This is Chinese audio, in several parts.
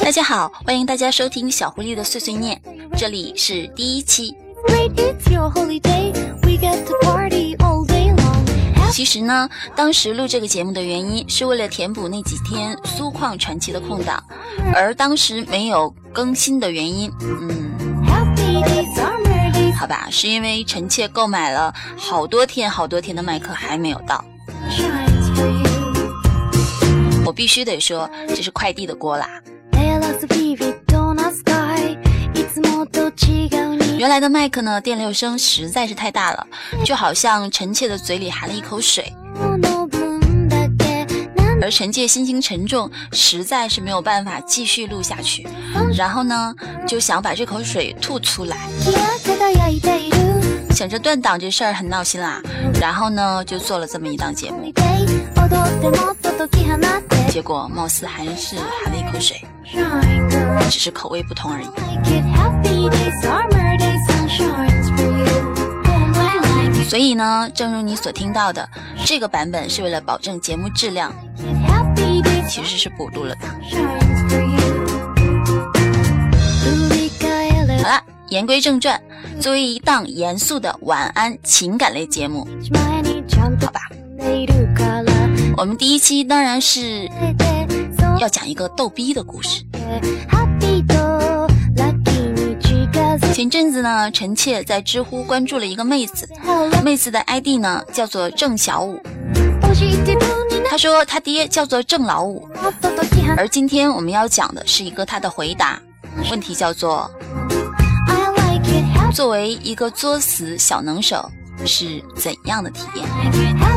大家好，欢迎大家收听小狐狸的碎碎念，这里是第一期。其实呢，当时录这个节目的原因是为了填补那几天苏矿传奇的空档，而当时没有更新的原因，嗯，好吧，是因为臣妾购买了好多天好多天的麦克还没有到。我必须得说，这是快递的锅啦。原来的麦克呢，电流声实在是太大了，就好像臣妾的嘴里含了一口水。而臣妾心情沉重，实在是没有办法继续录下去。然后呢，就想把这口水吐出来。想着断档这事儿很闹心啦，然后呢，就做了这么一档节目。结果貌似还是含了一口水，只是口味不同而已。所以呢，正如你所听到的，这个版本是为了保证节目质量，其实是补录了的。好了，言归正传，作为一档严肃的晚安情感类节目，好吧。我们第一期当然是要讲一个逗逼的故事。前阵子呢，臣妾在知乎关注了一个妹子，妹子的 ID 呢叫做郑小五。她说她爹叫做郑老五，而今天我们要讲的是一个她的回答，问题叫做：作为一个作死小能手是怎样的体验？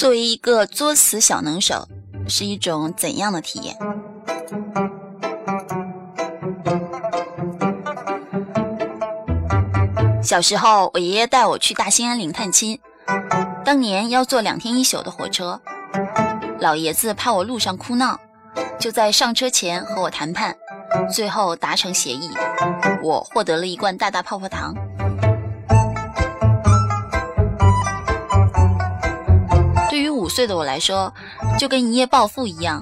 作为一个作死小能手，是一种怎样的体验？小时候，我爷爷带我去大兴安岭探亲，当年要坐两天一宿的火车，老爷子怕我路上哭闹，就在上车前和我谈判，最后达成协议，我获得了一罐大大泡泡糖。岁的我来说，就跟一夜暴富一样，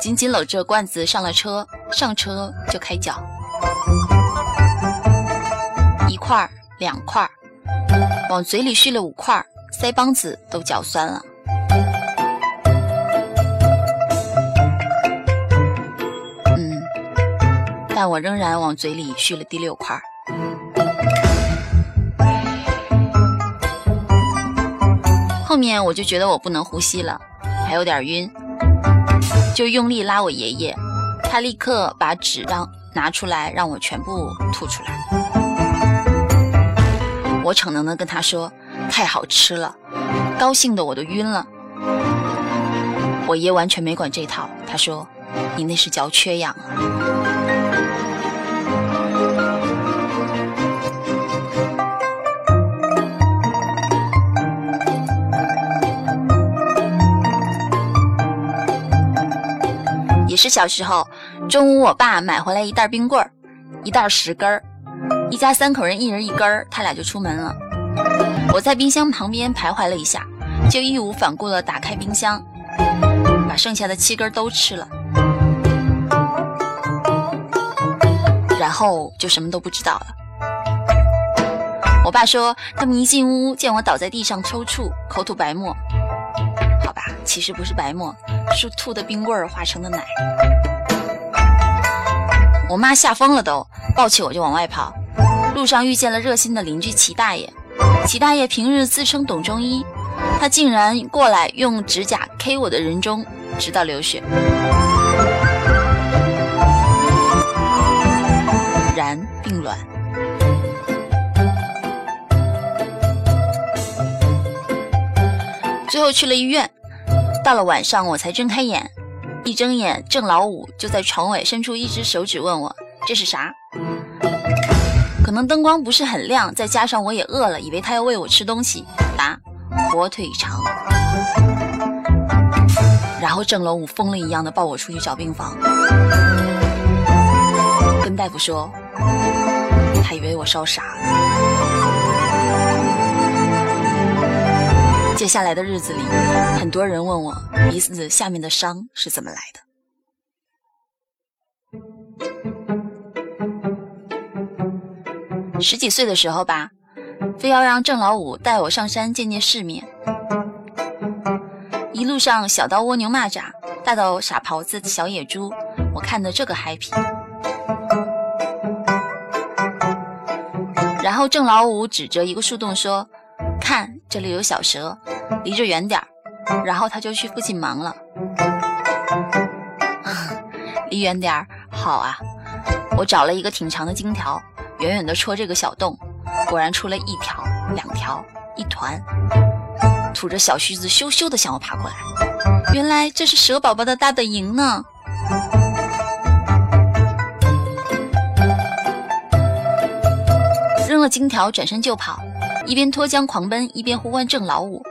紧紧搂着罐子上了车，上车就开嚼，一块两块往嘴里续了五块腮帮子都嚼酸了。嗯，但我仍然往嘴里续了第六块后面我就觉得我不能呼吸了，还有点晕，就用力拉我爷爷，他立刻把纸让拿出来让我全部吐出来。我逞能的跟他说太好吃了，高兴的我都晕了。我爷完全没管这套，他说你那是嚼缺氧啊。是小时候，中午我爸买回来一袋冰棍儿，一袋十根儿，一家三口人一人一根儿，他俩就出门了。我在冰箱旁边徘徊了一下，就义无反顾地打开冰箱，把剩下的七根都吃了，然后就什么都不知道了。我爸说他们一进屋见我倒在地上抽搐，口吐白沫。其实不是白沫。是吐的冰棍儿化成的奶，我妈吓疯了，都抱起我就往外跑。路上遇见了热心的邻居齐大爷，齐大爷平日自称懂中医，他竟然过来用指甲 K 我的人中，直到流血。然并卵，最后去了医院。到了晚上，我才睁开眼，一睁眼，郑老五就在床尾伸出一只手指问我：“这是啥？”可能灯光不是很亮，再加上我也饿了，以为他要喂我吃东西。答：火腿肠。然后郑老五疯了一样的抱我出去找病房，跟大夫说，他以为我烧傻了。接下来的日子里，很多人问我鼻子下面的伤是怎么来的。十几岁的时候吧，非要让郑老五带我上山见见世面。一路上小到蜗牛蚂蚱，大到傻狍子小野猪，我看的这个 happy。然后郑老五指着一个树洞说：“看，这里有小蛇，离着远点儿。”然后他就去附近忙了。离远点儿，好啊！我找了一个挺长的金条，远远的戳这个小洞，果然出了一条、两条、一团。吐着小须子，羞羞的向我爬过来。原来这是蛇宝宝的大本营呢。扔了金条，转身就跑，一边脱缰狂奔，一边呼唤郑老五。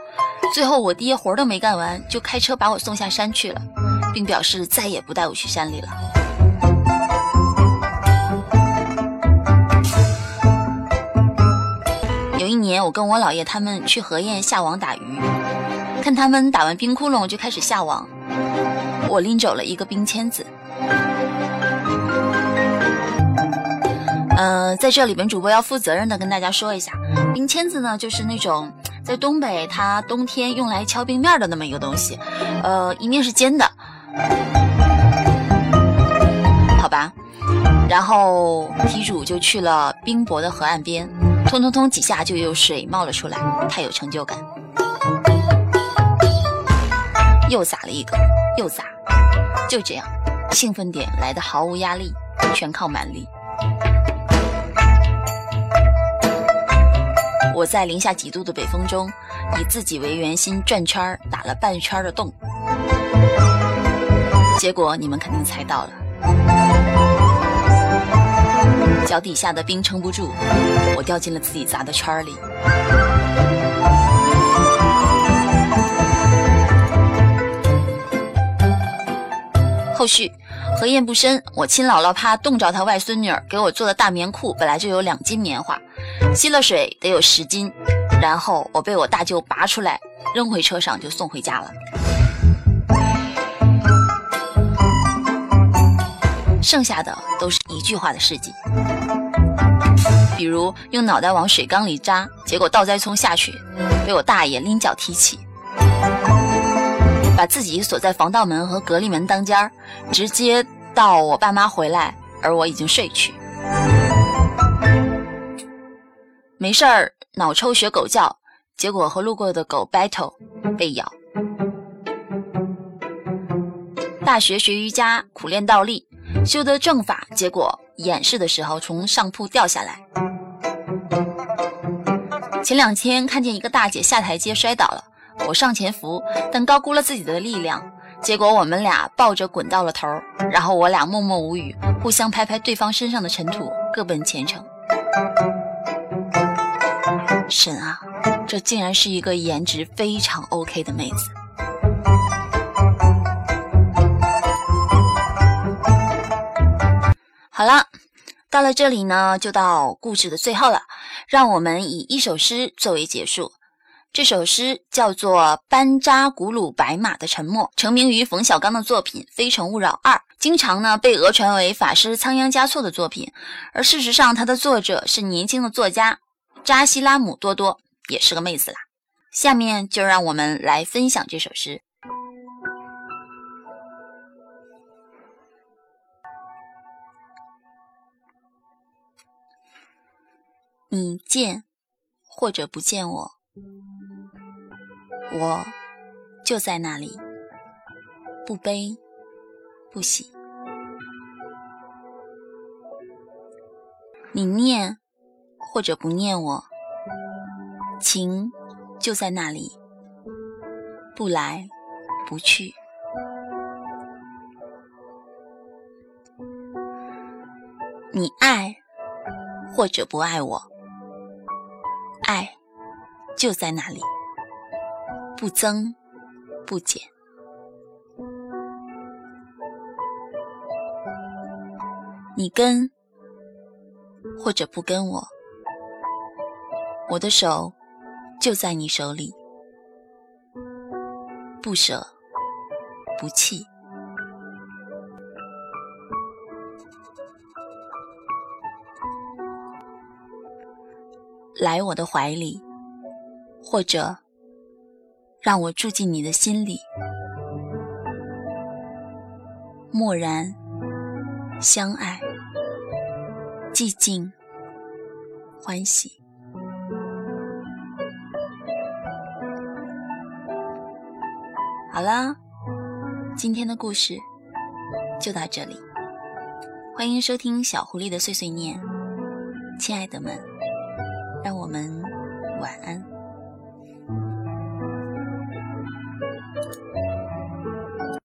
最后我爹活都没干完，就开车把我送下山去了，并表示再也不带我去山里了。有一年，我跟我姥爷他们去河堰下网打鱼，看他们打完冰窟窿就开始下网，我拎走了一个冰签子。在这里本主播要负责任的跟大家说一下，冰签子呢就是那种在东北它冬天用来敲冰面的那么一个东西，呃，一面是尖的，好吧，然后题主就去了冰薄的河岸边。通通通几下就有水冒了出来，太有成就感。又撒了一个，又撒，就这样，兴奋点来的毫无压力，全靠蛮力。我在零下几度的北风中，以自己为圆心转圈打了半圈的洞，结果你们肯定猜到了。脚底下的冰撑不住，我掉进了自己砸的圈里。后续河堰不深，我亲姥姥怕冻着她外孙女，给我做的大棉裤本来就有两斤棉花，吸了水得有十斤。然后我被我大舅拔出来，扔回车上就送回家了。剩下的都是一句话的事迹，比如用脑袋往水缸里扎，结果倒栽葱下去，被我大爷拎脚提起；把自己锁在防盗门和隔离门当间儿，直接到我爸妈回来，而我已经睡去。没事儿，脑抽学狗叫，结果和路过的狗 battle，被咬。大学学瑜伽，苦练倒立。修得正法，结果演示的时候从上铺掉下来。前两天看见一个大姐下台阶摔倒了，我上前扶，但高估了自己的力量，结果我们俩抱着滚到了头，然后我俩默默无语，互相拍拍对方身上的尘土，各奔前程。神啊，这竟然是一个颜值非常 OK 的妹子。好了，到了这里呢，就到故事的最后了。让我们以一首诗作为结束。这首诗叫做《班扎古鲁白马的沉默》，成名于冯小刚的作品《非诚勿扰二》，经常呢被讹传为法师仓央嘉措的作品，而事实上，它的作者是年轻的作家扎西拉姆多多，也是个妹子啦。下面就让我们来分享这首诗。你见或者不见我，我就在那里，不悲不喜。你念或者不念我，情就在那里，不来不去。你爱或者不爱我。爱就在那里，不增不减。你跟或者不跟我，我的手就在你手里，不舍不弃。来我的怀里，或者让我住进你的心里，默然相爱，寂静欢喜。好啦，今天的故事就到这里。欢迎收听小狐狸的碎碎念，亲爱的们，让我们晚安。